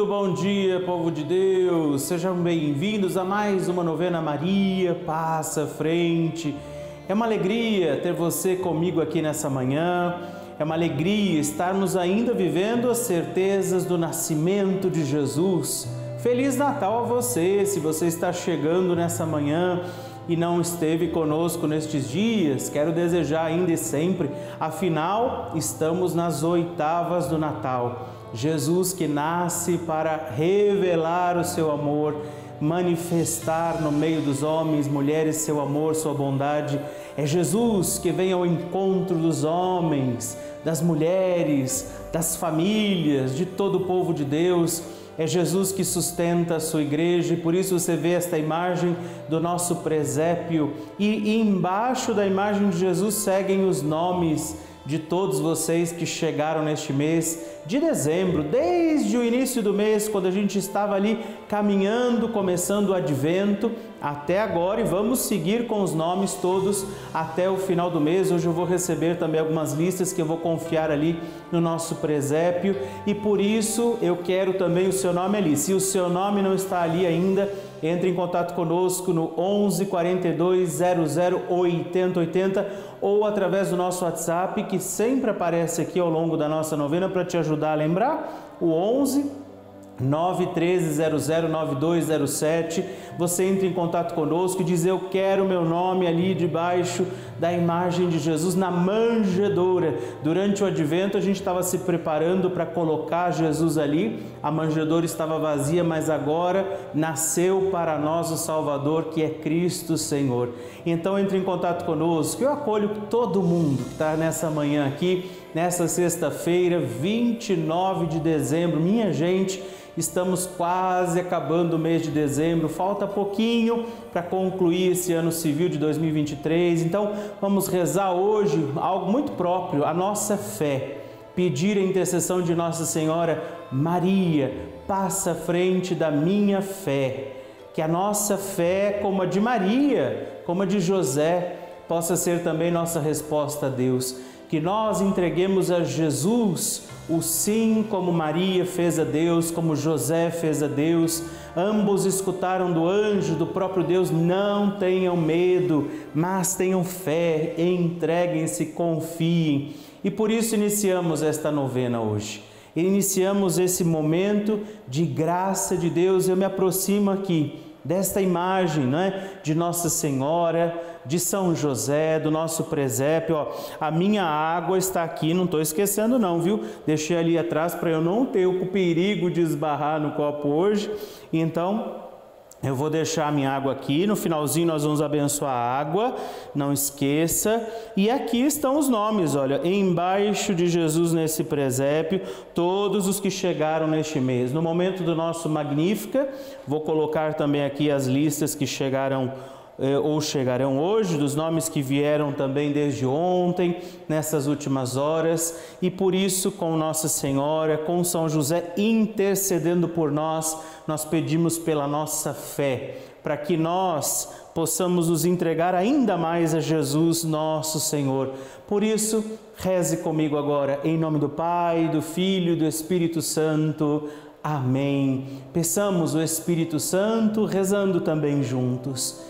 Muito bom dia, povo de Deus! Sejam bem-vindos a mais uma novena Maria Passa Frente. É uma alegria ter você comigo aqui nessa manhã. É uma alegria estarmos ainda vivendo as certezas do nascimento de Jesus. Feliz Natal a você, se você está chegando nessa manhã e não esteve conosco nestes dias, quero desejar ainda e sempre, afinal, estamos nas oitavas do Natal. Jesus que nasce para revelar o seu amor, manifestar no meio dos homens, mulheres, seu amor, sua bondade. É Jesus que vem ao encontro dos homens, das mulheres, das famílias, de todo o povo de Deus. É Jesus que sustenta a sua igreja e por isso você vê esta imagem do nosso presépio. E embaixo da imagem de Jesus seguem os nomes de todos vocês que chegaram neste mês de dezembro, desde o início do mês, quando a gente estava ali caminhando, começando o advento, até agora e vamos seguir com os nomes todos até o final do mês. Hoje eu vou receber também algumas listas que eu vou confiar ali no nosso presépio e por isso eu quero também o seu nome ali. Se o seu nome não está ali ainda, entre em contato conosco no 11 42 00 80 80 ou através do nosso WhatsApp que sempre aparece aqui ao longo da nossa novena para te ajudar a lembrar. O 11 913009207. Você entra em contato conosco e diz: Eu quero meu nome ali debaixo da imagem de Jesus na manjedoura. Durante o advento, a gente estava se preparando para colocar Jesus ali. A manjedoura estava vazia, mas agora nasceu para nós o Salvador, que é Cristo Senhor. Então, entre em contato conosco. Eu acolho todo mundo que está nessa manhã aqui, nessa sexta-feira, 29 de dezembro. Minha gente Estamos quase acabando o mês de dezembro, falta pouquinho para concluir esse ano civil de 2023. Então, vamos rezar hoje algo muito próprio, a nossa fé. Pedir a intercessão de Nossa Senhora Maria, passa à frente da minha fé. Que a nossa fé, como a de Maria, como a de José, possa ser também nossa resposta a Deus. Que nós entreguemos a Jesus o sim, como Maria fez a Deus, como José fez a Deus. Ambos escutaram do anjo, do próprio Deus: não tenham medo, mas tenham fé, entreguem-se, confiem. E por isso iniciamos esta novena hoje. Iniciamos esse momento de graça de Deus. Eu me aproximo aqui desta imagem não é? de Nossa Senhora, de São José, do nosso presépio. Ó, a minha água está aqui, não estou esquecendo não, viu? Deixei ali atrás para eu não ter o perigo de esbarrar no copo hoje. Então, eu vou deixar a minha água aqui, no finalzinho nós vamos abençoar a água, não esqueça. E aqui estão os nomes, olha, embaixo de Jesus nesse presépio, todos os que chegaram neste mês. No momento do nosso Magnífica, vou colocar também aqui as listas que chegaram eh, ou chegarão hoje, dos nomes que vieram também desde ontem, nessas últimas horas, e por isso, com Nossa Senhora, com São José intercedendo por nós, nós pedimos pela nossa fé, para que nós possamos nos entregar ainda mais a Jesus, nosso Senhor. Por isso, reze comigo agora, em nome do Pai, do Filho e do Espírito Santo. Amém. Peçamos o Espírito Santo, rezando também juntos.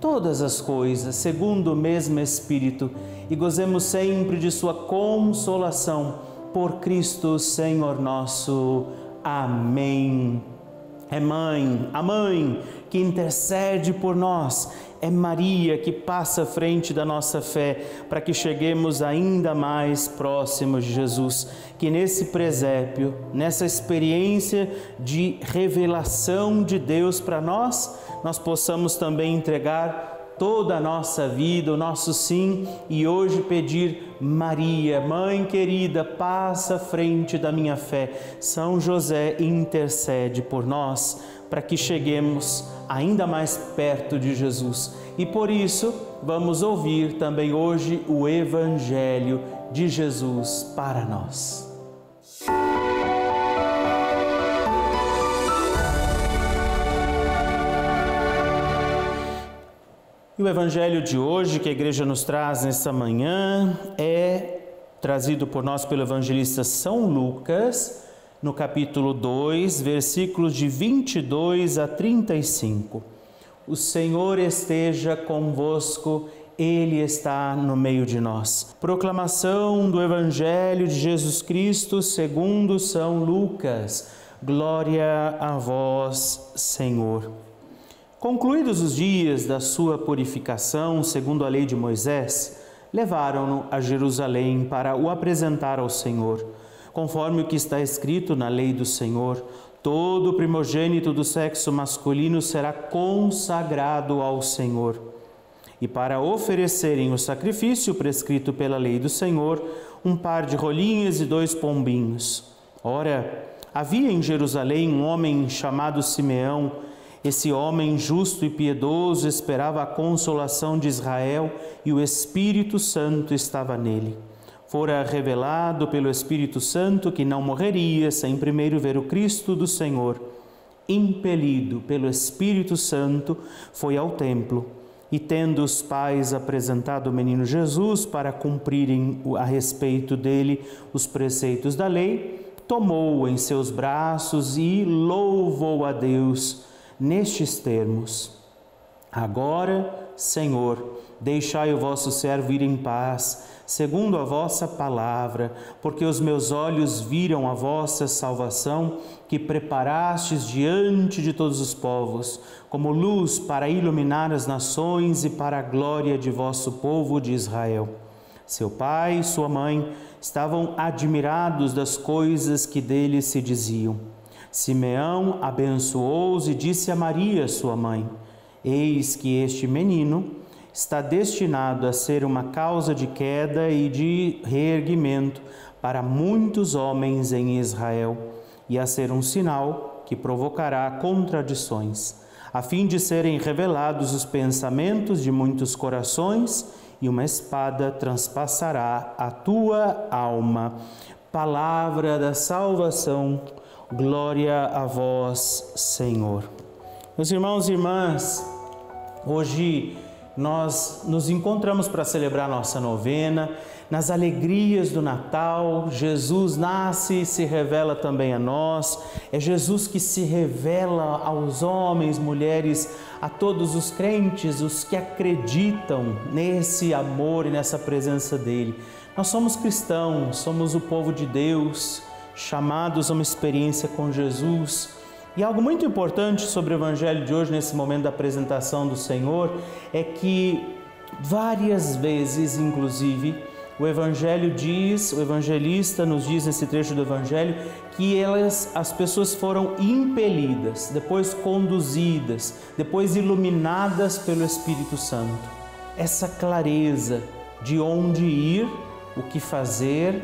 todas as coisas segundo o mesmo Espírito e gozemos sempre de Sua consolação por Cristo Senhor nosso. Amém. É mãe, a mãe que intercede por nós, é Maria que passa à frente da nossa fé para que cheguemos ainda mais próximos de Jesus. Que nesse presépio, nessa experiência de revelação de Deus para nós, nós possamos também entregar toda a nossa vida, o nosso sim e hoje pedir Maria, mãe querida, passa à frente da minha fé. São José intercede por nós para que cheguemos ainda mais perto de Jesus. E por isso, vamos ouvir também hoje o evangelho de Jesus para nós. E o evangelho de hoje que a igreja nos traz nesta manhã é trazido por nós pelo evangelista São Lucas, no capítulo 2, versículos de 22 a 35. O Senhor esteja convosco, Ele está no meio de nós. Proclamação do Evangelho de Jesus Cristo segundo São Lucas. Glória a vós, Senhor. Concluídos os dias da sua purificação, segundo a lei de Moisés, levaram-no a Jerusalém para o apresentar ao Senhor, conforme o que está escrito na lei do Senhor. Todo primogênito do sexo masculino será consagrado ao Senhor. E para oferecerem o sacrifício prescrito pela lei do Senhor, um par de rolinhas e dois pombinhos. Ora, havia em Jerusalém um homem chamado Simeão, esse homem justo e piedoso esperava a consolação de Israel e o Espírito Santo estava nele. Fora revelado pelo Espírito Santo que não morreria sem primeiro ver o Cristo do Senhor. Impelido pelo Espírito Santo, foi ao templo e, tendo os pais apresentado o menino Jesus para cumprirem a respeito dele os preceitos da lei, tomou-o em seus braços e louvou a Deus nestes termos: Agora, Senhor, deixai o vosso servo ir em paz, segundo a vossa palavra, porque os meus olhos viram a vossa salvação, que preparastes diante de todos os povos, como luz para iluminar as nações e para a glória de vosso povo de Israel. Seu pai e sua mãe estavam admirados das coisas que dele se diziam. Simeão abençoou-os e disse a Maria, sua mãe: Eis que este menino está destinado a ser uma causa de queda e de reerguimento para muitos homens em Israel e a ser um sinal que provocará contradições, a fim de serem revelados os pensamentos de muitos corações e uma espada transpassará a tua alma. Palavra da salvação. Glória a vós, Senhor. Meus irmãos e irmãs, hoje nós nos encontramos para celebrar nossa novena, nas alegrias do Natal, Jesus nasce e se revela também a nós. É Jesus que se revela aos homens, mulheres, a todos os crentes, os que acreditam nesse amor e nessa presença dele. Nós somos cristãos, somos o povo de Deus chamados a uma experiência com Jesus. E algo muito importante sobre o Evangelho de hoje, nesse momento da apresentação do Senhor, é que várias vezes, inclusive, o Evangelho diz, o evangelista nos diz nesse trecho do Evangelho, que elas, as pessoas foram impelidas, depois conduzidas, depois iluminadas pelo Espírito Santo. Essa clareza de onde ir, o que fazer,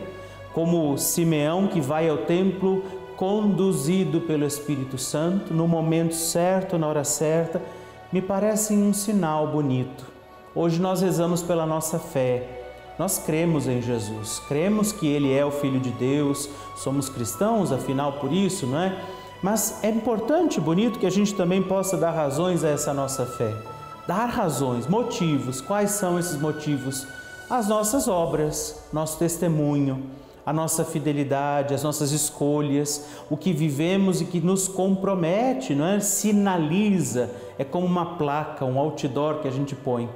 como Simeão que vai ao templo conduzido pelo Espírito Santo no momento certo, na hora certa, me parece um sinal bonito. Hoje nós rezamos pela nossa fé. Nós cremos em Jesus, cremos que Ele é o Filho de Deus, somos cristãos, afinal, por isso, não é? Mas é importante, bonito, que a gente também possa dar razões a essa nossa fé. Dar razões, motivos. Quais são esses motivos? As nossas obras, nosso testemunho, a nossa fidelidade, as nossas escolhas, o que vivemos e que nos compromete, não é? Sinaliza, é como uma placa, um outdoor que a gente põe.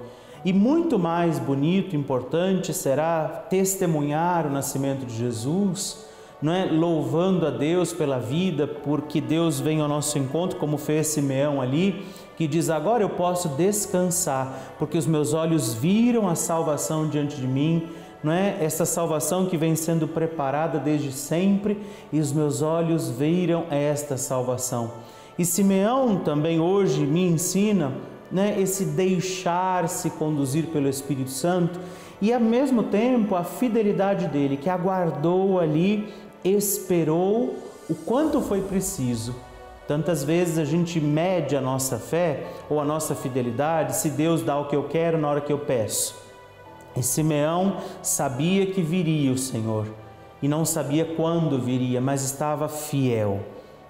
E muito mais bonito, importante será testemunhar o nascimento de Jesus, não é? Louvando a Deus pela vida, porque Deus vem ao nosso encontro, como fez Simeão ali, que diz: Agora eu posso descansar, porque os meus olhos viram a salvação diante de mim não é? Essa salvação que vem sendo preparada desde sempre e os meus olhos viram esta salvação. E Simeão também hoje me ensina né, esse deixar-se conduzir pelo Espírito Santo e ao mesmo tempo a fidelidade dele, que aguardou ali, esperou o quanto foi preciso. Tantas vezes a gente mede a nossa fé ou a nossa fidelidade se Deus dá o que eu quero na hora que eu peço. E Simeão sabia que viria o Senhor e não sabia quando viria, mas estava fiel.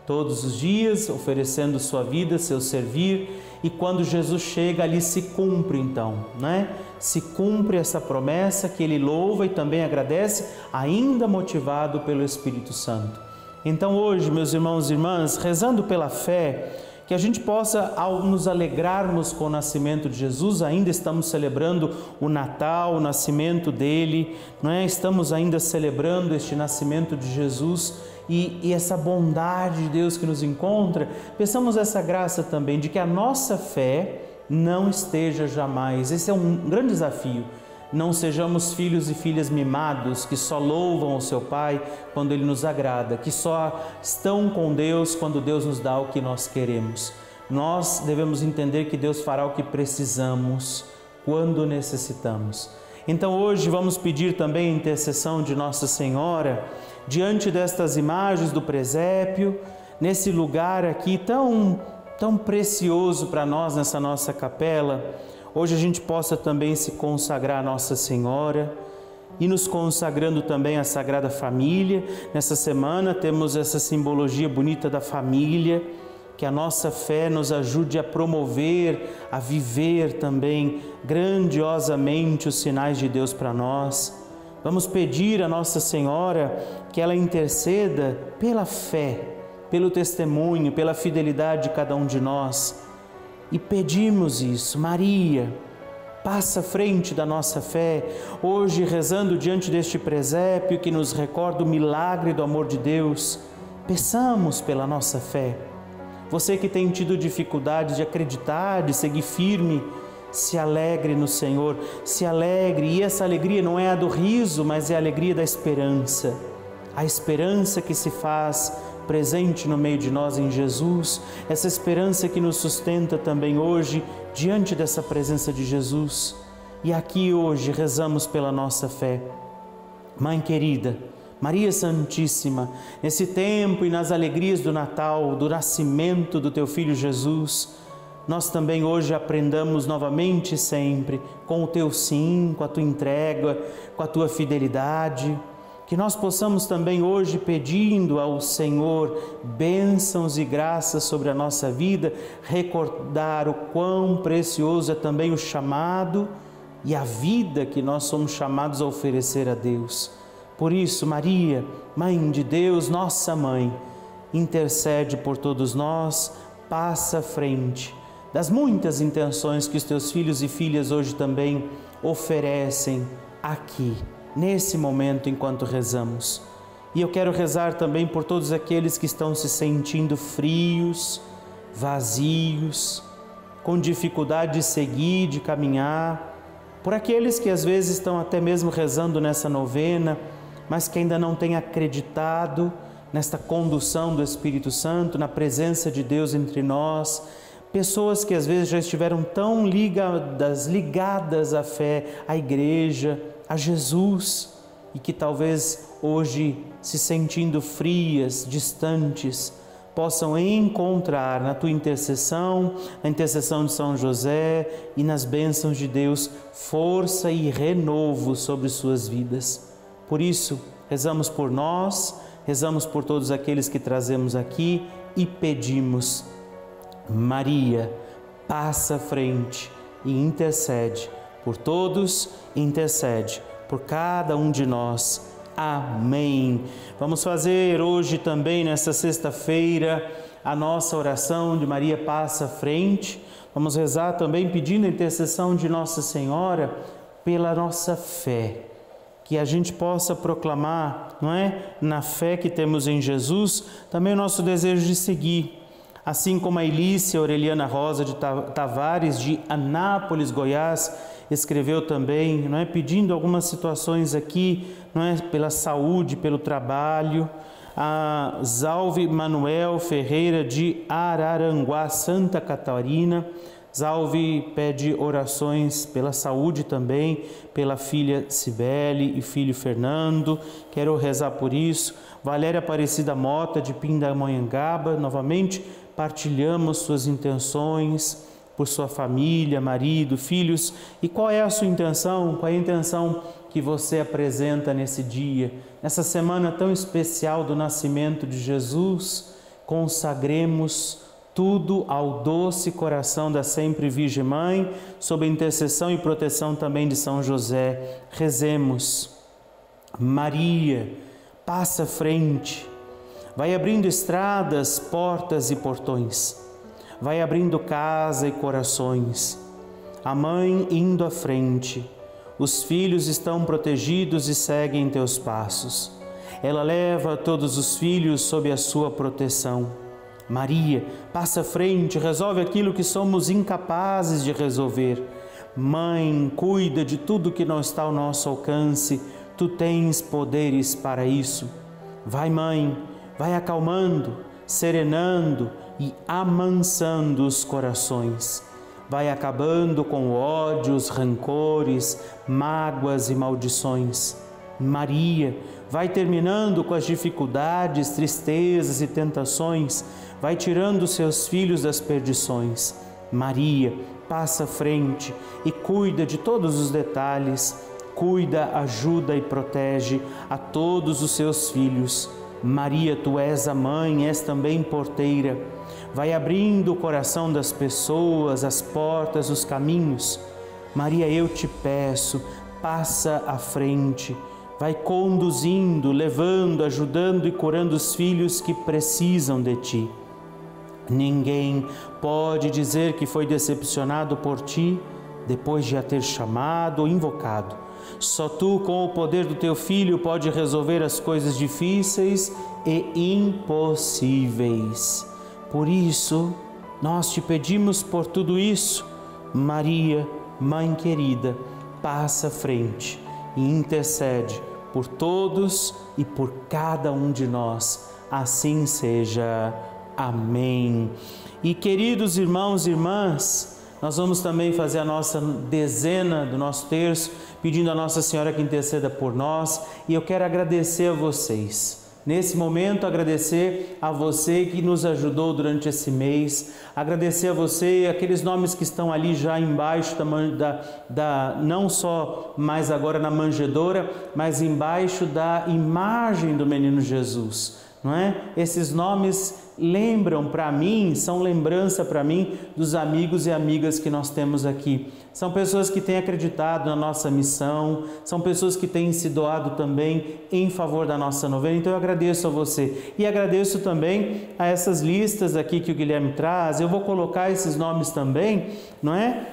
Todos os dias oferecendo sua vida, seu servir, e quando Jesus chega ali se cumpre então, né? Se cumpre essa promessa que ele louva e também agradece, ainda motivado pelo Espírito Santo. Então hoje, meus irmãos e irmãs, rezando pela fé, que a gente possa, ao nos alegrarmos com o nascimento de Jesus, ainda estamos celebrando o Natal, o nascimento dele, não é? Estamos ainda celebrando este nascimento de Jesus e, e essa bondade de Deus que nos encontra. Pensamos essa graça também de que a nossa fé não esteja jamais. Esse é um grande desafio não sejamos filhos e filhas mimados que só louvam o seu Pai quando ele nos agrada, que só estão com Deus quando Deus nos dá o que nós queremos. Nós devemos entender que Deus fará o que precisamos quando necessitamos. Então hoje vamos pedir também a intercessão de Nossa Senhora diante destas imagens do presépio, nesse lugar aqui tão tão precioso para nós nessa nossa capela Hoje a gente possa também se consagrar a Nossa Senhora e nos consagrando também à Sagrada Família. Nessa semana temos essa simbologia bonita da família, que a nossa fé nos ajude a promover, a viver também grandiosamente os sinais de Deus para nós. Vamos pedir a Nossa Senhora que ela interceda pela fé, pelo testemunho, pela fidelidade de cada um de nós e pedimos isso. Maria, passa à frente da nossa fé, hoje rezando diante deste presépio que nos recorda o milagre do amor de Deus. Peçamos pela nossa fé. Você que tem tido dificuldade de acreditar, de seguir firme, se alegre no Senhor, se alegre, e essa alegria não é a do riso, mas é a alegria da esperança. A esperança que se faz presente no meio de nós em Jesus, essa esperança que nos sustenta também hoje diante dessa presença de Jesus. E aqui hoje rezamos pela nossa fé. Mãe querida, Maria Santíssima, nesse tempo e nas alegrias do Natal, do nascimento do teu filho Jesus, nós também hoje aprendamos novamente sempre com o teu sim, com a tua entrega, com a tua fidelidade que nós possamos também hoje, pedindo ao Senhor bênçãos e graças sobre a nossa vida, recordar o quão precioso é também o chamado e a vida que nós somos chamados a oferecer a Deus. Por isso, Maria, Mãe de Deus, nossa mãe, intercede por todos nós, passa à frente das muitas intenções que os teus filhos e filhas hoje também oferecem aqui nesse momento enquanto rezamos. E eu quero rezar também por todos aqueles que estão se sentindo frios, vazios, com dificuldade de seguir, de caminhar, por aqueles que às vezes estão até mesmo rezando nessa novena, mas que ainda não têm acreditado nesta condução do Espírito Santo, na presença de Deus entre nós, pessoas que às vezes já estiveram tão ligadas, ligadas à fé, à igreja, a Jesus e que talvez hoje, se sentindo frias, distantes, possam encontrar na tua intercessão, na intercessão de São José e nas bênçãos de Deus, força e renovo sobre suas vidas. Por isso, rezamos por nós, rezamos por todos aqueles que trazemos aqui e pedimos, Maria, passa à frente e intercede por todos, intercede por cada um de nós. Amém. Vamos fazer hoje também, nesta sexta-feira, a nossa oração de Maria Passa Frente. Vamos rezar também pedindo a intercessão de Nossa Senhora pela nossa fé. Que a gente possa proclamar, não é? Na fé que temos em Jesus, também o nosso desejo de seguir assim como a Elícia Aureliana Rosa de Tavares, de Anápolis, Goiás, escreveu também, não é, pedindo algumas situações aqui, não é, pela saúde, pelo trabalho. A Zalve Manuel Ferreira de Araranguá, Santa Catarina, Zalvi pede orações pela saúde também, pela filha Cibele e filho Fernando. Quero rezar por isso. Valéria Aparecida Mota de Pindamonhangaba, novamente partilhamos suas intenções por sua família, marido, filhos. E qual é a sua intenção? Qual é a intenção que você apresenta nesse dia, nessa semana tão especial do nascimento de Jesus? Consagremos tudo ao doce coração da sempre Virgem Mãe, sob intercessão e proteção também de São José. Rezemos. Maria, passa frente, vai abrindo estradas, portas e portões, vai abrindo casa e corações. A mãe indo à frente, os filhos estão protegidos e seguem teus passos. Ela leva todos os filhos sob a sua proteção Maria, passa à frente, resolve aquilo que somos incapazes de resolver. Mãe, cuida de tudo que não está ao nosso alcance, tu tens poderes para isso. Vai, mãe, vai acalmando, serenando e amansando os corações. Vai acabando com ódios, rancores, mágoas e maldições. Maria, vai terminando com as dificuldades, tristezas e tentações vai tirando seus filhos das perdições. Maria passa frente e cuida de todos os detalhes, cuida, ajuda e protege a todos os seus filhos. Maria, tu és a mãe, és também porteira. Vai abrindo o coração das pessoas, as portas, os caminhos. Maria, eu te peço, passa à frente vai conduzindo, levando, ajudando e curando os filhos que precisam de ti. Ninguém pode dizer que foi decepcionado por ti depois de a ter chamado ou invocado. Só tu, com o poder do teu filho, pode resolver as coisas difíceis e impossíveis. Por isso, nós te pedimos por tudo isso, Maria, Mãe querida, passa à frente e intercede por todos e por cada um de nós. Assim seja. Amém. E queridos irmãos e irmãs, nós vamos também fazer a nossa dezena do nosso terço, pedindo a Nossa Senhora que interceda por nós, e eu quero agradecer a vocês. Nesse momento, agradecer a você que nos ajudou durante esse mês, agradecer a você aqueles nomes que estão ali já embaixo da, da, não só mais agora na manjedoura, mas embaixo da imagem do menino Jesus não é? Esses nomes lembram para mim, são lembrança para mim dos amigos e amigas que nós temos aqui. São pessoas que têm acreditado na nossa missão, são pessoas que têm se doado também em favor da nossa novena. Então eu agradeço a você e agradeço também a essas listas aqui que o Guilherme traz. Eu vou colocar esses nomes também, não é?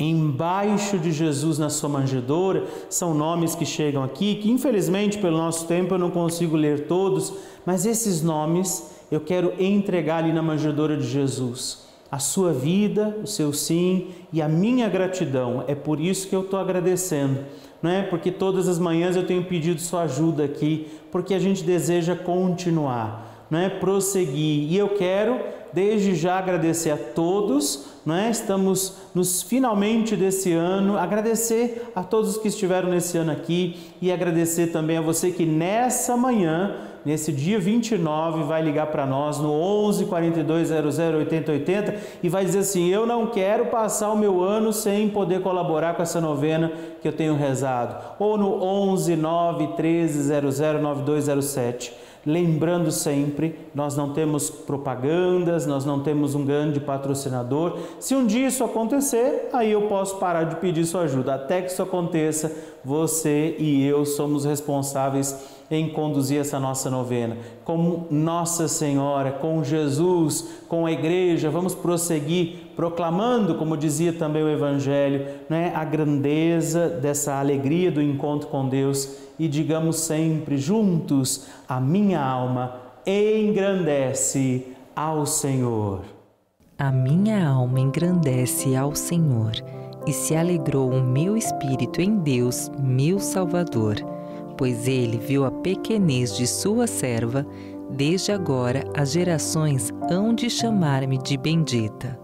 Embaixo de Jesus na sua manjedoura, são nomes que chegam aqui, que infelizmente pelo nosso tempo eu não consigo ler todos, mas esses nomes eu quero entregar ali na manjedoura de Jesus. A sua vida, o seu sim e a minha gratidão. É por isso que eu estou agradecendo, não é? Porque todas as manhãs eu tenho pedido sua ajuda aqui, porque a gente deseja continuar, não é? Prosseguir. E eu quero desde já agradecer a todos, não é? Estamos nos finalmente desse ano, agradecer a todos que estiveram nesse ano aqui e agradecer também a você que nessa manhã nesse dia 29, vai ligar para nós no 11 42 00 80 80 e vai dizer assim: Eu não quero passar o meu ano sem poder colaborar com essa novena que eu tenho rezado. Ou no 11 9 13 00 9207 lembrando sempre, nós não temos propagandas, nós não temos um grande patrocinador. Se um dia isso acontecer, aí eu posso parar de pedir sua ajuda. Até que isso aconteça, você e eu somos responsáveis em conduzir essa nossa novena. Com Nossa Senhora, com Jesus, com a igreja, vamos prosseguir proclamando, como dizia também o Evangelho, né, a grandeza dessa alegria do encontro com Deus e digamos sempre juntos: a minha alma engrandece ao Senhor. A minha alma engrandece ao Senhor e se alegrou o meu espírito em Deus, meu Salvador, pois ele viu a pequenez de sua serva. Desde agora as gerações hão de chamar-me de bendita.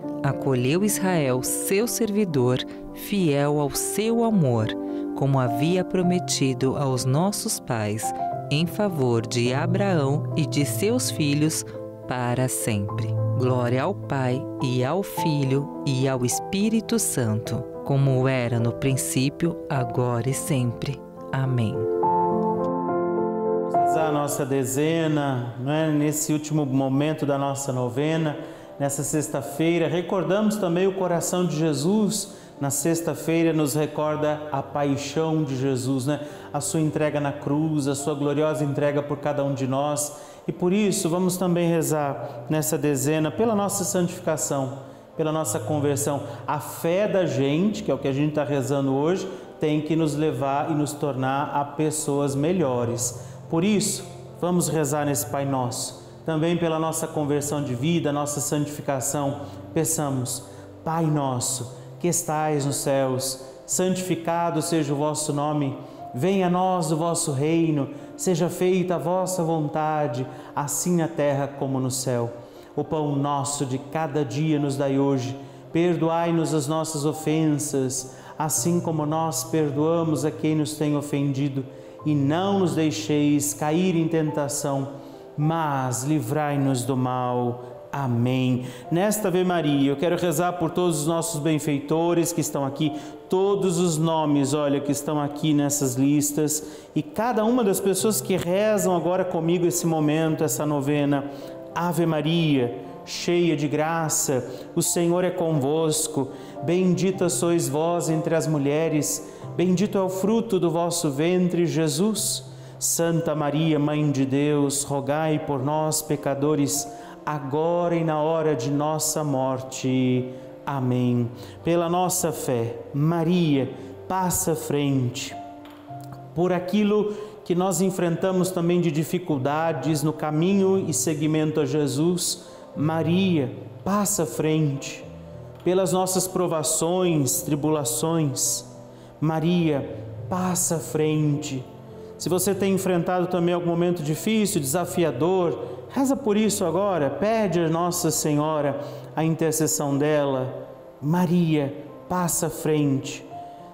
Acolheu Israel, seu servidor, fiel ao seu amor, como havia prometido aos nossos pais, em favor de Abraão e de seus filhos para sempre. Glória ao Pai e ao Filho e ao Espírito Santo, como era no princípio, agora e sempre. Amém a nossa dezena, é? nesse último momento da nossa novena, nessa sexta-feira. Recordamos também o coração de Jesus. Na sexta-feira nos recorda a paixão de Jesus, né? a sua entrega na cruz, a sua gloriosa entrega por cada um de nós. E por isso vamos também rezar nessa dezena pela nossa santificação, pela nossa conversão. A fé da gente, que é o que a gente está rezando hoje, tem que nos levar e nos tornar a pessoas melhores. Por isso, vamos rezar nesse Pai Nosso, também pela nossa conversão de vida, nossa santificação. Peçamos, Pai Nosso, que estais nos céus, santificado seja o vosso nome. Venha a nós o vosso reino, seja feita a vossa vontade, assim na terra como no céu. O pão nosso de cada dia nos dai hoje. Perdoai-nos as nossas ofensas, assim como nós perdoamos a quem nos tem ofendido e não nos deixeis cair em tentação, mas livrai-nos do mal. Amém. Nesta Ave Maria, eu quero rezar por todos os nossos benfeitores que estão aqui, todos os nomes, olha, que estão aqui nessas listas, e cada uma das pessoas que rezam agora comigo esse momento, essa novena. Ave Maria, cheia de graça, o Senhor é convosco. Bendita sois vós entre as mulheres Bendito é o fruto do vosso ventre, Jesus. Santa Maria, Mãe de Deus, rogai por nós, pecadores, agora e na hora de nossa morte. Amém. Pela nossa fé, Maria passa frente por aquilo que nós enfrentamos também de dificuldades no caminho e seguimento a Jesus. Maria passa frente pelas nossas provações, tribulações Maria, passa frente. Se você tem enfrentado também algum momento difícil, desafiador, reza por isso agora, pede a Nossa Senhora a intercessão dela. Maria, passa à frente.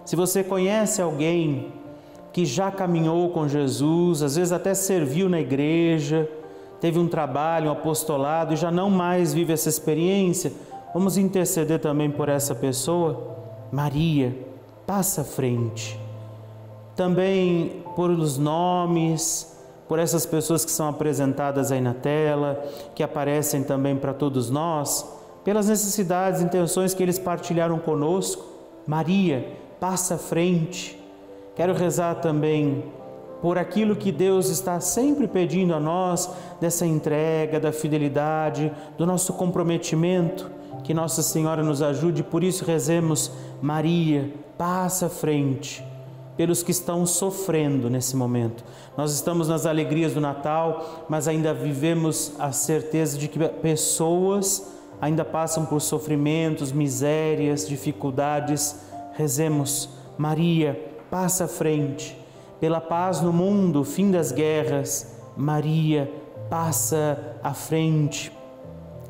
Se você conhece alguém que já caminhou com Jesus, às vezes até serviu na igreja, teve um trabalho, um apostolado e já não mais vive essa experiência, vamos interceder também por essa pessoa. Maria, passa à frente. Também por os nomes, por essas pessoas que são apresentadas aí na tela, que aparecem também para todos nós, pelas necessidades intenções que eles partilharam conosco. Maria, passa à frente. Quero rezar também por aquilo que Deus está sempre pedindo a nós, dessa entrega, da fidelidade, do nosso comprometimento. Que Nossa Senhora nos ajude, por isso rezemos, Maria, passa à frente pelos que estão sofrendo nesse momento. Nós estamos nas alegrias do Natal, mas ainda vivemos a certeza de que pessoas ainda passam por sofrimentos, misérias, dificuldades. Rezemos, Maria, passa à frente. Pela paz no mundo, fim das guerras, Maria, passa à frente.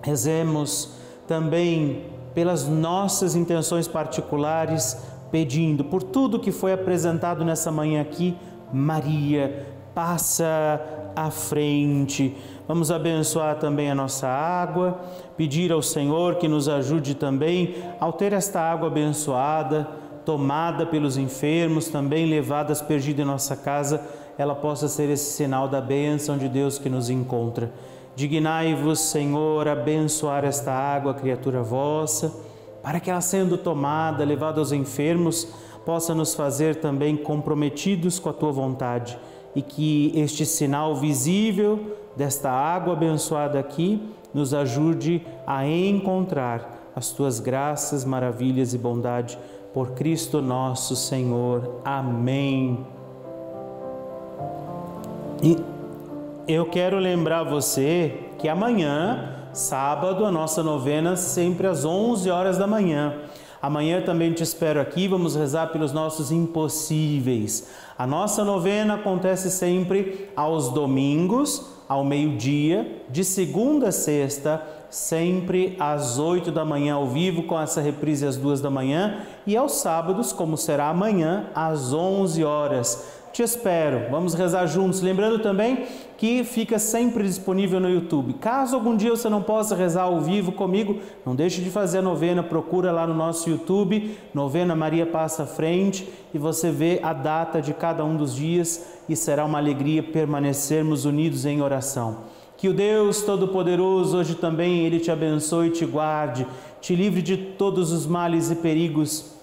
Rezemos também pelas nossas intenções particulares, pedindo por tudo que foi apresentado nessa manhã aqui, Maria, passa à frente. Vamos abençoar também a nossa água, pedir ao Senhor que nos ajude também ao ter esta água abençoada, tomada pelos enfermos, também levada aspergida em nossa casa, ela possa ser esse sinal da bênção de Deus que nos encontra. Dignai-vos, Senhor, abençoar esta água, criatura vossa para que ela, sendo tomada, levada aos enfermos, possa nos fazer também comprometidos com a tua vontade e que este sinal visível desta água abençoada aqui nos ajude a encontrar as tuas graças, maravilhas e bondade por Cristo nosso Senhor. Amém. E eu quero lembrar você que amanhã, sábado, a nossa novena sempre às 11 horas da manhã. Amanhã também te espero aqui, vamos rezar pelos nossos impossíveis. A nossa novena acontece sempre aos domingos, ao meio-dia, de segunda a sexta, sempre às 8 da manhã ao vivo, com essa reprise às duas da manhã, e aos sábados, como será amanhã, às 11 horas. Te espero, vamos rezar juntos. Lembrando também que fica sempre disponível no YouTube. Caso algum dia você não possa rezar ao vivo comigo, não deixe de fazer a novena, procura lá no nosso YouTube, Novena Maria Passa Frente, e você vê a data de cada um dos dias e será uma alegria permanecermos unidos em oração. Que o Deus Todo-Poderoso hoje também ele te abençoe e te guarde, te livre de todos os males e perigos.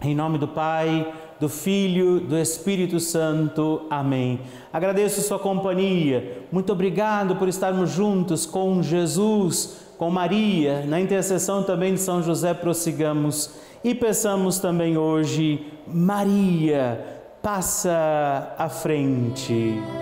Em nome do Pai, do Filho, do Espírito Santo. Amém. Agradeço sua companhia. Muito obrigado por estarmos juntos com Jesus, com Maria. Na intercessão também de São José, prossigamos e peçamos também hoje, Maria, passa à frente.